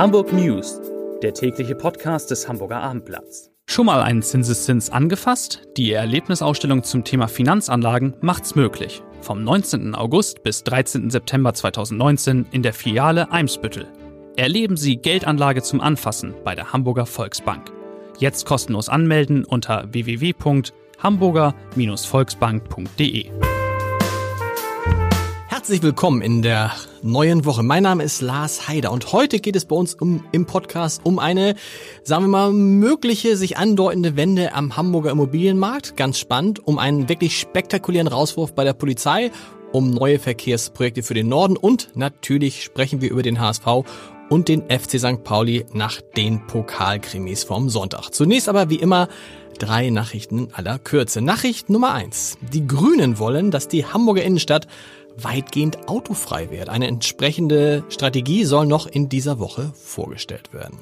Hamburg News, der tägliche Podcast des Hamburger Abendblatts. Schon mal einen Zinseszins angefasst? Die Erlebnisausstellung zum Thema Finanzanlagen macht's möglich. Vom 19. August bis 13. September 2019 in der Filiale Eimsbüttel. Erleben Sie Geldanlage zum Anfassen bei der Hamburger Volksbank. Jetzt kostenlos anmelden unter www.hamburger-volksbank.de. Herzlich willkommen in der neuen Woche. Mein Name ist Lars Heider und heute geht es bei uns um, im Podcast um eine, sagen wir mal, mögliche sich andeutende Wende am Hamburger Immobilienmarkt. Ganz spannend. Um einen wirklich spektakulären Rauswurf bei der Polizei, um neue Verkehrsprojekte für den Norden und natürlich sprechen wir über den HSV und den FC St. Pauli nach den Pokalkrimis vom Sonntag. Zunächst aber wie immer drei Nachrichten in aller Kürze. Nachricht Nummer eins: Die Grünen wollen, dass die Hamburger Innenstadt weitgehend autofrei wird. Eine entsprechende Strategie soll noch in dieser Woche vorgestellt werden.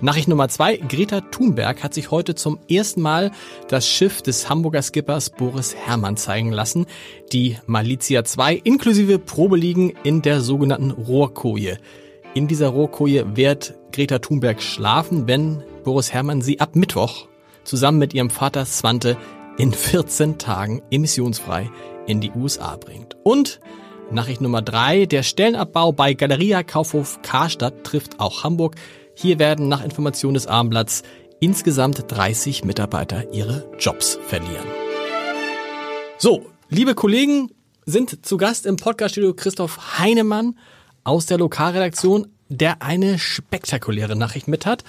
Nachricht Nummer zwei. Greta Thunberg hat sich heute zum ersten Mal das Schiff des Hamburger Skippers Boris Herrmann zeigen lassen. Die Malizia 2 inklusive Probeliegen in der sogenannten Rohrkoje. In dieser Rohrkoje wird Greta Thunberg schlafen, wenn Boris Herrmann sie ab Mittwoch zusammen mit ihrem Vater Swante in 14 Tagen emissionsfrei in die USA bringt. Und Nachricht Nummer drei, der Stellenabbau bei Galeria Kaufhof Karstadt trifft auch Hamburg. Hier werden nach Information des Abendblatts insgesamt 30 Mitarbeiter ihre Jobs verlieren. So, liebe Kollegen, sind zu Gast im Podcaststudio Christoph Heinemann aus der Lokalredaktion, der eine spektakuläre Nachricht mit hat.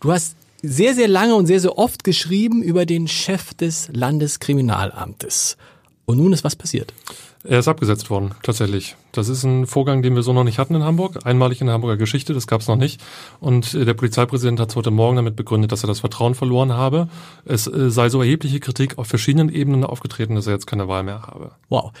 Du hast sehr, sehr lange und sehr, sehr oft geschrieben über den Chef des Landeskriminalamtes. Und nun ist was passiert. Er ist abgesetzt worden, tatsächlich. Das ist ein Vorgang, den wir so noch nicht hatten in Hamburg. Einmalig in der Hamburger Geschichte, das gab es noch nicht. Und äh, der Polizeipräsident hat heute Morgen damit begründet, dass er das Vertrauen verloren habe. Es äh, sei so erhebliche Kritik auf verschiedenen Ebenen aufgetreten, dass er jetzt keine Wahl mehr habe. Wow.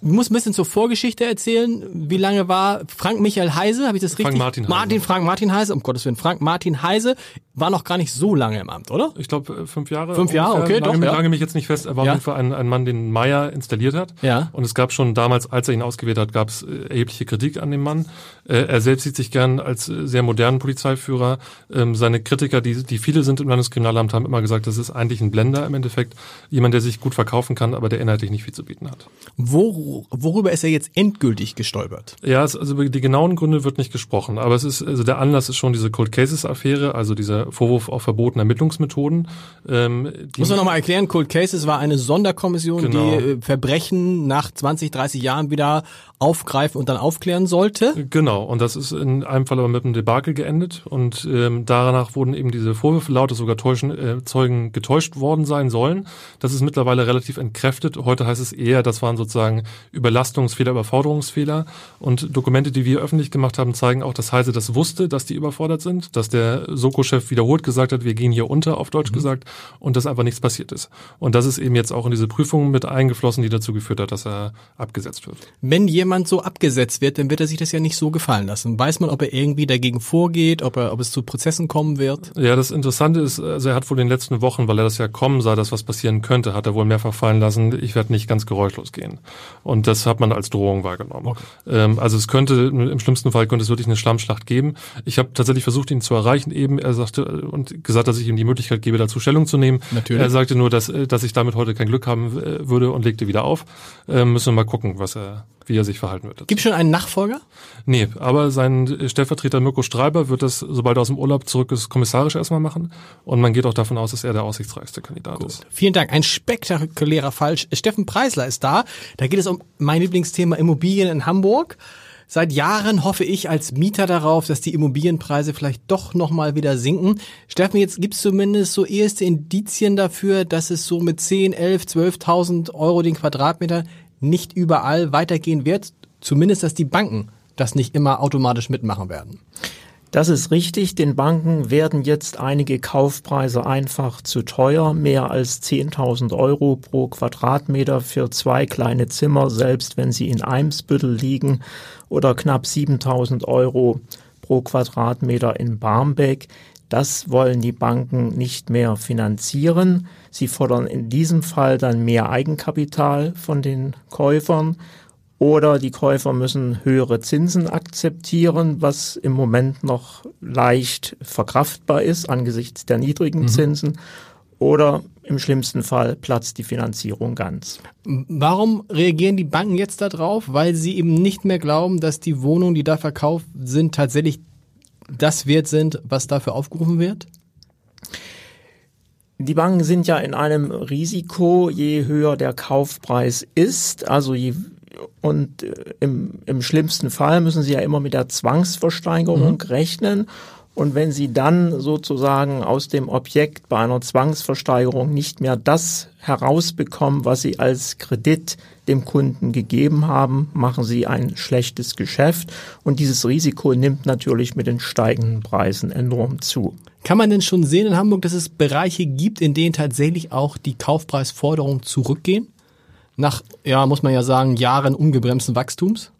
Ich muss ein bisschen zur Vorgeschichte erzählen. Wie lange war Frank Michael Heise? Habe ich das Frank richtig? Martin Heise. Martin Frank Martin Heise. Um Gottes Willen. Frank Martin Heise war noch gar nicht so lange im Amt, oder? Ich glaube fünf Jahre. Fünf Jahre, ungefähr. okay, Lange, doch, ja. lange mich jetzt nicht fest. Er war Ja. auf jeden Fall ein, ein Mann, den Meyer installiert hat. Ja. Und es gab schon damals, als er ihn ausgewählt hat, gab es äh, erhebliche Kritik an dem Mann. Äh, Er selbst sieht sich gern als äh, sehr modernen Polizeiführer. Ähm, Seine Kritiker, die, die viele sind im Landeskriminalamt, haben immer gesagt, das ist eigentlich ein Blender im Endeffekt. Jemand, der sich gut verkaufen kann, aber der inhaltlich nicht viel zu bieten hat. Wor worüber ist er jetzt endgültig gestolpert? Ja, es, also über die genauen Gründe wird nicht gesprochen, aber es ist, also der Anlass ist schon diese Cold Cases Affäre, also dieser Vorwurf auf verbotene Ermittlungsmethoden. Ähm, Muss man nochmal erklären, Cold Cases war eine Sonderkommission, Genau. die äh, Verbrechen nach 20, 30 Jahren wieder aufgreifen und dann aufklären sollte. Genau, und das ist in einem Fall aber mit einem Debakel geendet und ähm, danach wurden eben diese Vorwürfe laut, dass sogar täuschen, äh, Zeugen getäuscht worden sein sollen. Das ist mittlerweile relativ entkräftet. Heute heißt es eher, das waren sozusagen Überlastungsfehler, Überforderungsfehler und Dokumente, die wir öffentlich gemacht haben, zeigen auch, dass Heise das wusste, dass die überfordert sind, dass der Soko-Chef wiederholt gesagt hat, wir gehen hier unter, auf Deutsch gesagt, und dass einfach nichts passiert ist. Und das ist eben jetzt auch in diese Prüfung mit eingeflossen, die dazu geführt hat, dass er abgesetzt wird. Wenn jemand so abgesetzt wird, dann wird er sich das ja nicht so gefallen lassen. Weiß man, ob er irgendwie dagegen vorgeht, ob, er, ob es zu Prozessen kommen wird? Ja, das Interessante ist, also er hat wohl in den letzten Wochen, weil er das ja kommen sah, dass was passieren könnte, hat er wohl mehrfach fallen lassen, ich werde nicht ganz geräuschlos gehen. Und das hat man als Drohung wahrgenommen. Ähm, also es könnte, im schlimmsten Fall könnte es wirklich eine Schlammschlacht geben. Ich habe tatsächlich versucht, ihn zu erreichen eben. Er sagte und gesagt, dass ich ihm die Möglichkeit gebe, dazu Stellung zu nehmen. Natürlich. Er sagte nur, dass, äh, dass ich damit heute kein Glück haben äh, würde und legte wieder auf. Ähm, müssen wir mal gucken, was er, wie er sich verhalten wird. Gibt schon einen Nachfolger? Nee, aber sein Stellvertreter Mirko Streiber wird das, sobald er aus dem Urlaub zurück ist, kommissarisch erstmal machen. Und man geht auch davon aus, dass er der aussichtsreichste Kandidat ist. Vielen Dank. Ein spektakulärer Fall. Steffen Preisler ist da. Da geht es um mein Lieblingsthema Immobilien in Hamburg. Seit Jahren hoffe ich als Mieter darauf, dass die Immobilienpreise vielleicht doch nochmal wieder sinken. Steffen, jetzt gibt es zumindest so erste Indizien dafür, dass es so mit 10, 11, 12.000 Euro den Quadratmeter nicht überall weitergehen wird. Zumindest, dass die Banken das nicht immer automatisch mitmachen werden. Das ist richtig. Den Banken werden jetzt einige Kaufpreise einfach zu teuer. Mehr als 10.000 Euro pro Quadratmeter für zwei kleine Zimmer, selbst wenn sie in Eimsbüttel liegen, oder knapp 7.000 Euro pro Quadratmeter in Barmbek. Das wollen die Banken nicht mehr finanzieren. Sie fordern in diesem Fall dann mehr Eigenkapital von den Käufern. Oder die Käufer müssen höhere Zinsen akzeptieren, was im Moment noch leicht verkraftbar ist angesichts der niedrigen mhm. Zinsen. Oder im schlimmsten Fall platzt die Finanzierung ganz. Warum reagieren die Banken jetzt darauf? Weil sie eben nicht mehr glauben, dass die Wohnungen, die da verkauft sind, tatsächlich das wert sind, was dafür aufgerufen wird? Die Banken sind ja in einem Risiko, je höher der Kaufpreis ist, also je und äh, im, im schlimmsten Fall müssen sie ja immer mit der Zwangsversteigerung mhm. rechnen. Und wenn Sie dann sozusagen aus dem Objekt bei einer Zwangsversteigerung nicht mehr das herausbekommen, was Sie als Kredit dem Kunden gegeben haben, machen Sie ein schlechtes Geschäft. Und dieses Risiko nimmt natürlich mit den steigenden Preisen enorm zu. Kann man denn schon sehen in Hamburg, dass es Bereiche gibt, in denen tatsächlich auch die Kaufpreisforderungen zurückgehen? Nach, ja, muss man ja sagen, Jahren ungebremsten Wachstums?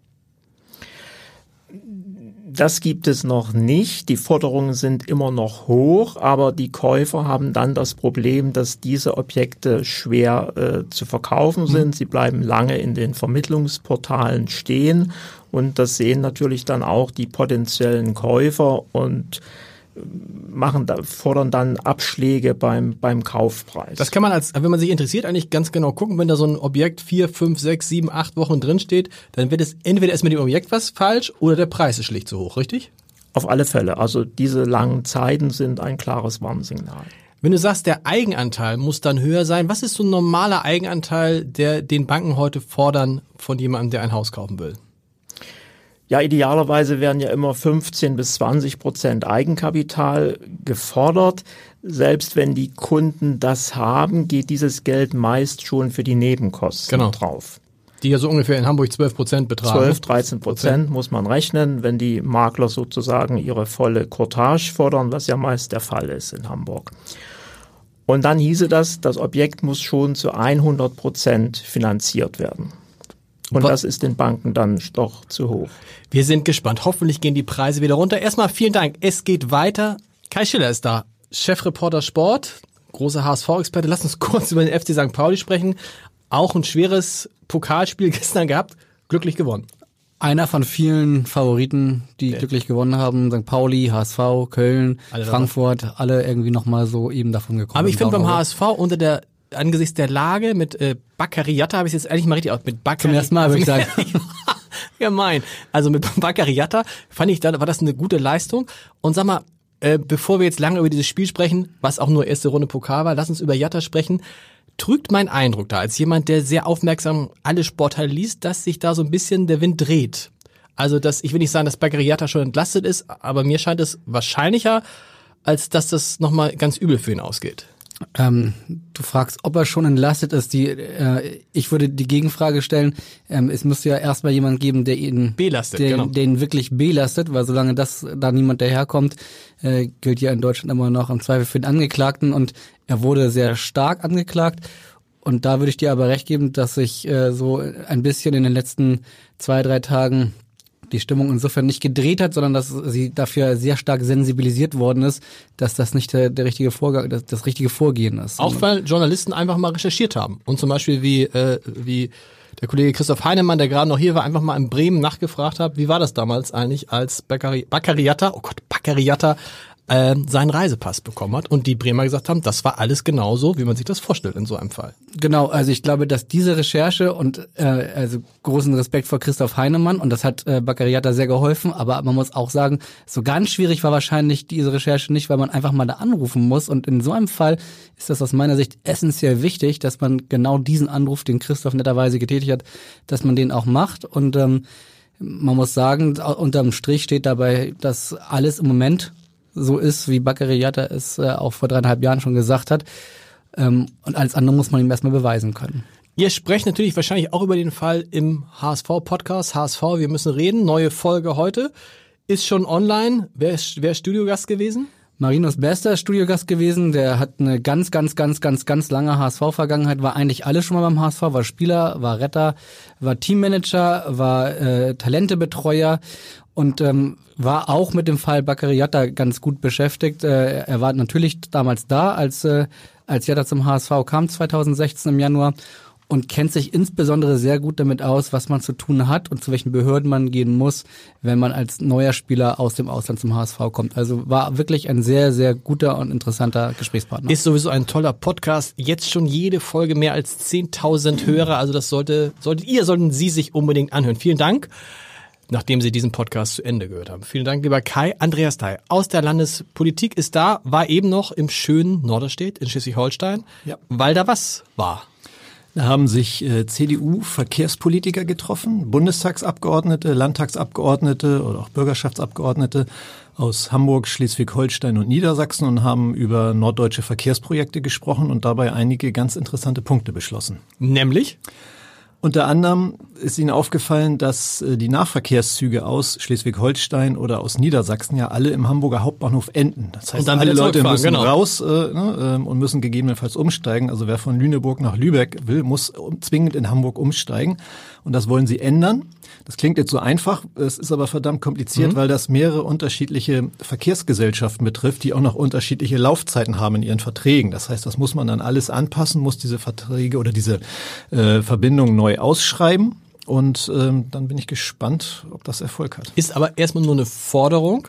Das gibt es noch nicht. Die Forderungen sind immer noch hoch, aber die Käufer haben dann das Problem, dass diese Objekte schwer äh, zu verkaufen mhm. sind. Sie bleiben lange in den Vermittlungsportalen stehen und das sehen natürlich dann auch die potenziellen Käufer und machen da, fordern dann Abschläge beim, beim Kaufpreis. Das kann man als, wenn man sich interessiert, eigentlich ganz genau gucken. Wenn da so ein Objekt vier, fünf, sechs, sieben, acht Wochen drin steht, dann wird es entweder ist mit dem Objekt was falsch oder der Preis ist schlicht zu hoch, richtig? Auf alle Fälle. Also diese langen Zeiten sind ein klares Warnsignal. Wenn du sagst, der Eigenanteil muss dann höher sein, was ist so ein normaler Eigenanteil, der den Banken heute fordern von jemandem, der ein Haus kaufen will? Ja, idealerweise werden ja immer 15 bis 20 Prozent Eigenkapital gefordert. Selbst wenn die Kunden das haben, geht dieses Geld meist schon für die Nebenkosten genau. drauf. Die ja so ungefähr in Hamburg 12 Prozent betragen. 12, 13 Prozent muss man rechnen, wenn die Makler sozusagen ihre volle Cortage fordern, was ja meist der Fall ist in Hamburg. Und dann hieße das, das Objekt muss schon zu 100 Prozent finanziert werden. Und das ist den Banken dann doch zu hoch. Wir sind gespannt. Hoffentlich gehen die Preise wieder runter. Erstmal vielen Dank. Es geht weiter. Kai Schiller ist da, Chefreporter Sport, großer HSV-Experte. Lass uns kurz über den FC St. Pauli sprechen. Auch ein schweres Pokalspiel gestern gehabt. Glücklich gewonnen. Einer von vielen Favoriten, die ja. glücklich gewonnen haben. St. Pauli, HSV, Köln, alle Frankfurt, alle irgendwie nochmal so eben davon gekommen. Aber ich finde beim HSV unter der angesichts der Lage mit äh, Baccariata habe ich jetzt eigentlich mal richtig aus. Mit Baccari Zum ersten Mal, würde ich sagen. Gemein. Also mit Baccariata fand ich, da war das eine gute Leistung. Und sag mal, äh, bevor wir jetzt lange über dieses Spiel sprechen, was auch nur erste Runde Pokal war, lass uns über Jatta sprechen. Trügt mein Eindruck da, als jemand, der sehr aufmerksam alle Sportteile liest, dass sich da so ein bisschen der Wind dreht. Also, dass ich will nicht sagen, dass Baccariata schon entlastet ist, aber mir scheint es wahrscheinlicher, als dass das nochmal ganz übel für ihn ausgeht. Ähm, du fragst, ob er schon entlastet ist. Die, äh, ich würde die Gegenfrage stellen, ähm, es müsste ja erstmal jemand geben, der ihn belastet, den, genau. den wirklich belastet, weil solange das da niemand daherkommt, äh, gilt ja in Deutschland immer noch im Zweifel für den Angeklagten und er wurde sehr stark angeklagt. Und da würde ich dir aber recht geben, dass sich äh, so ein bisschen in den letzten zwei, drei Tagen die Stimmung insofern nicht gedreht hat, sondern dass sie dafür sehr stark sensibilisiert worden ist, dass das nicht der, der richtige Vorgang, das, das richtige Vorgehen ist. Auch weil Journalisten einfach mal recherchiert haben und zum Beispiel wie äh, wie der Kollege Christoph Heinemann, der gerade noch hier war, einfach mal in Bremen nachgefragt hat, wie war das damals eigentlich, als Baccari Baccariata, oh Gott, Baccariata äh, seinen Reisepass bekommen hat und die Bremer gesagt haben, das war alles genauso, wie man sich das vorstellt in so einem Fall. Genau, also ich glaube, dass diese Recherche und äh, also großen Respekt vor Christoph Heinemann und das hat äh, Baccariata sehr geholfen, aber man muss auch sagen, so ganz schwierig war wahrscheinlich diese Recherche nicht, weil man einfach mal da anrufen muss und in so einem Fall ist das aus meiner Sicht essentiell wichtig, dass man genau diesen Anruf, den Christoph netterweise getätigt hat, dass man den auch macht und ähm, man muss sagen, unterm Strich steht dabei, dass alles im Moment so ist, wie Baccariata es äh, auch vor dreieinhalb Jahren schon gesagt hat. Ähm, und alles andere muss man ihm erstmal beweisen können. Ihr sprecht natürlich wahrscheinlich auch über den Fall im HSV-Podcast. HSV, wir müssen reden. Neue Folge heute. Ist schon online. Wer ist, wer ist Studiogast gewesen? Marinos bester Studiogast gewesen. Der hat eine ganz, ganz, ganz, ganz, ganz lange HSV-Vergangenheit. War eigentlich alles schon mal beim HSV. War Spieler, war Retter, war Teammanager, war äh, Talentebetreuer und ähm, war auch mit dem Fall Baccariata ganz gut beschäftigt. Äh, er war natürlich damals da, als, äh, als Jatta zum HSV kam, 2016 im Januar und kennt sich insbesondere sehr gut damit aus, was man zu tun hat und zu welchen Behörden man gehen muss, wenn man als neuer Spieler aus dem Ausland zum HSV kommt. Also war wirklich ein sehr, sehr guter und interessanter Gesprächspartner. Ist sowieso ein toller Podcast. Jetzt schon jede Folge mehr als 10.000 Hörer. Also das sollte, solltet ihr, sollten Sie sich unbedingt anhören. Vielen Dank nachdem Sie diesen Podcast zu Ende gehört haben. Vielen Dank, lieber Kai. Andreas Dai aus der Landespolitik ist da, war eben noch im schönen Norderstedt in Schleswig-Holstein, Ja. weil da was war. Da haben sich äh, CDU-Verkehrspolitiker getroffen, Bundestagsabgeordnete, Landtagsabgeordnete oder auch Bürgerschaftsabgeordnete aus Hamburg, Schleswig-Holstein und Niedersachsen und haben über norddeutsche Verkehrsprojekte gesprochen und dabei einige ganz interessante Punkte beschlossen. Nämlich? Unter anderem ist Ihnen aufgefallen, dass äh, die Nahverkehrszüge aus Schleswig-Holstein oder aus Niedersachsen ja alle im Hamburger Hauptbahnhof enden. Das heißt, alle Leute müssen genau. raus äh, ne, ähm, und müssen gegebenenfalls umsteigen. Also wer von Lüneburg nach Lübeck will, muss zwingend in Hamburg umsteigen. Und das wollen sie ändern. Das klingt jetzt so einfach, es ist aber verdammt kompliziert, weil das mehrere unterschiedliche Verkehrsgesellschaften betrifft, die auch noch unterschiedliche Laufzeiten haben in ihren Verträgen. Das heißt, das muss man dann alles anpassen, muss diese Verträge oder diese äh, Verbindungen neu ausschreiben. Und ähm, dann bin ich gespannt, ob das Erfolg hat. Ist aber erstmal nur eine Forderung.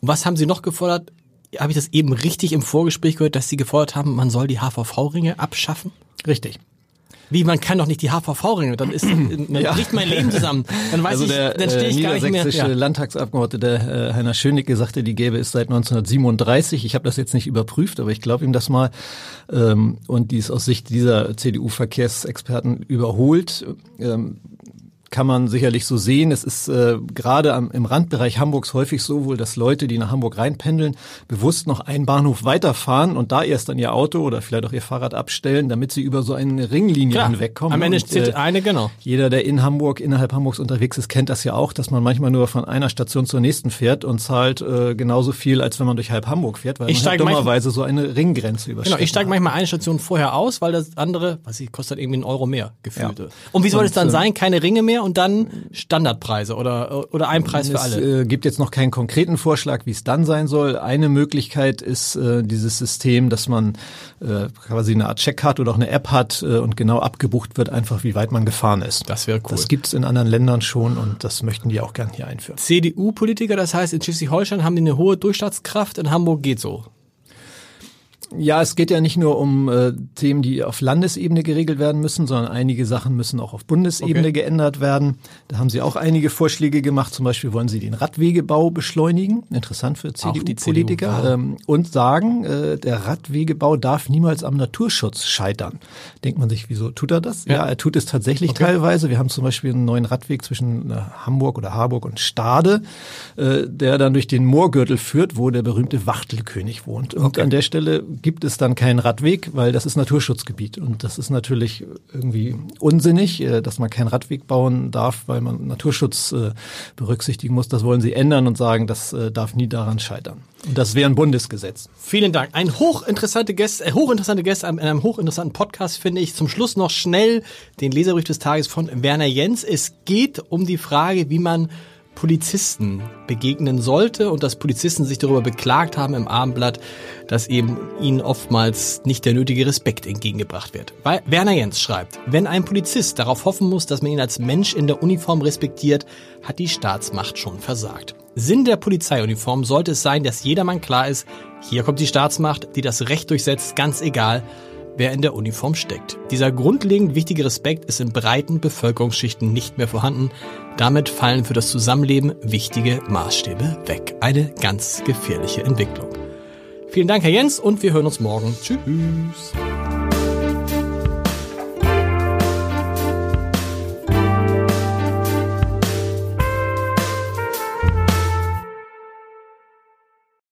Was haben Sie noch gefordert? Habe ich das eben richtig im Vorgespräch gehört, dass Sie gefordert haben, man soll die HVV-Ringe abschaffen? Richtig. Wie, man kann doch nicht die HVV-Ringe, dann ist, dann bricht mein Leben zusammen. Dann weiß Also ich, der dann stehe äh, ich gar nicht mehr. niedersächsische Ja. Landtagsabgeordnete äh, Heiner Schönecke sagte, die gäbe es seit 1937. Ich habe das jetzt nicht überprüft, aber ich glaube ihm das mal. Ähm, und die ist aus Sicht dieser CDU-Verkehrsexperten überholt. Ähm, kann man sicherlich so sehen. Es ist äh, gerade am, im Randbereich Hamburgs häufig so wohl, dass Leute, die nach Hamburg reinpendeln, bewusst noch einen Bahnhof weiterfahren und da erst dann ihr Auto oder vielleicht auch ihr Fahrrad abstellen, damit sie über so eine Ringlinie Klar, hinwegkommen. am Ende Und, steht äh, eine, genau. jeder, der in Hamburg, innerhalb Hamburgs unterwegs ist, kennt das ja auch, dass man manchmal nur von einer Station zur nächsten fährt und zahlt äh, genauso viel, als wenn man durch halb Hamburg fährt, weil Ich man halt dummerweise so eine Ringgrenze überschreitet. Genau, ich steige manchmal eine Station vorher aus, weil das andere, was ich, kostet irgendwie einen Euro mehr gefühlt. Ja. Und wie soll es dann äh, sein? Keine Ringe mehr und dann Standardpreise oder, oder ein Preis für Es alle? äh, gibt jetzt noch keinen konkreten Vorschlag, wie es dann sein soll. Eine Möglichkeit ist äh, dieses System, dass man äh, quasi eine Art Checkkarte oder auch eine App hat äh, und genau abgebucht wird, einfach wie weit man gefahren ist. Das wäre cool. Das gibt's in anderen Ländern schon und das möchten die auch gern hier einführen. CDU-Politiker, das heißt in Schleswig-Holstein haben die eine hohe Durchschlagskraft, in Hamburg geht so. Ja, es geht ja nicht nur um äh, Themen, die auf Landesebene geregelt werden müssen, sondern einige Sachen müssen auch auf Bundesebene Okay. geändert werden. Da haben Sie auch einige Vorschläge gemacht. Zum Beispiel wollen Sie den Radwegebau beschleunigen, interessant für CDU-Politiker, CDU, ähm, und sagen, äh, der Radwegebau darf niemals am Naturschutz scheitern. Denkt man sich, wieso tut er das? Ja, er tut es tatsächlich teilweise. Wir haben zum Beispiel einen neuen Radweg zwischen äh, Hamburg oder Harburg und Stade, äh, der dann durch den Moorgürtel führt, wo der berühmte Wachtelkönig wohnt. Und an der Stelle gibt es dann keinen Radweg, weil das ist Naturschutzgebiet. Und das ist natürlich irgendwie unsinnig, äh, dass man keinen Radweg bauen darf, weil man Naturschutz äh, berücksichtigen muss. Das wollen sie ändern und sagen, das äh, darf nie daran scheitern. Und das wäre ein Bundesgesetz. Vielen Dank. Ein hochinteressante Gäste, äh, hochinteressante Gäste in einem hochinteressanten Podcast finde ich. Zum Schluss noch schnell den Leserbrief des Tages von Werner Jens. Es geht um die Frage, wie man Polizisten begegnen sollte und dass Polizisten sich darüber beklagt haben im Abendblatt, dass eben ihnen oftmals nicht der nötige Respekt entgegengebracht wird. Weil Werner Jens schreibt, wenn ein Polizist darauf hoffen muss, dass man ihn als Mensch in der Uniform respektiert, hat die Staatsmacht schon versagt. Sinn der Polizeiuniform sollte es sein, dass jedermann klar ist, hier kommt die Staatsmacht, die das Recht durchsetzt, ganz egal, wer in der Uniform steckt. Dieser grundlegend wichtige Respekt ist in breiten Bevölkerungsschichten nicht mehr vorhanden. Damit fallen für das Zusammenleben wichtige Maßstäbe weg. Eine ganz gefährliche Entwicklung. Vielen Dank, Herr Jens, und wir hören uns morgen. Tschüss.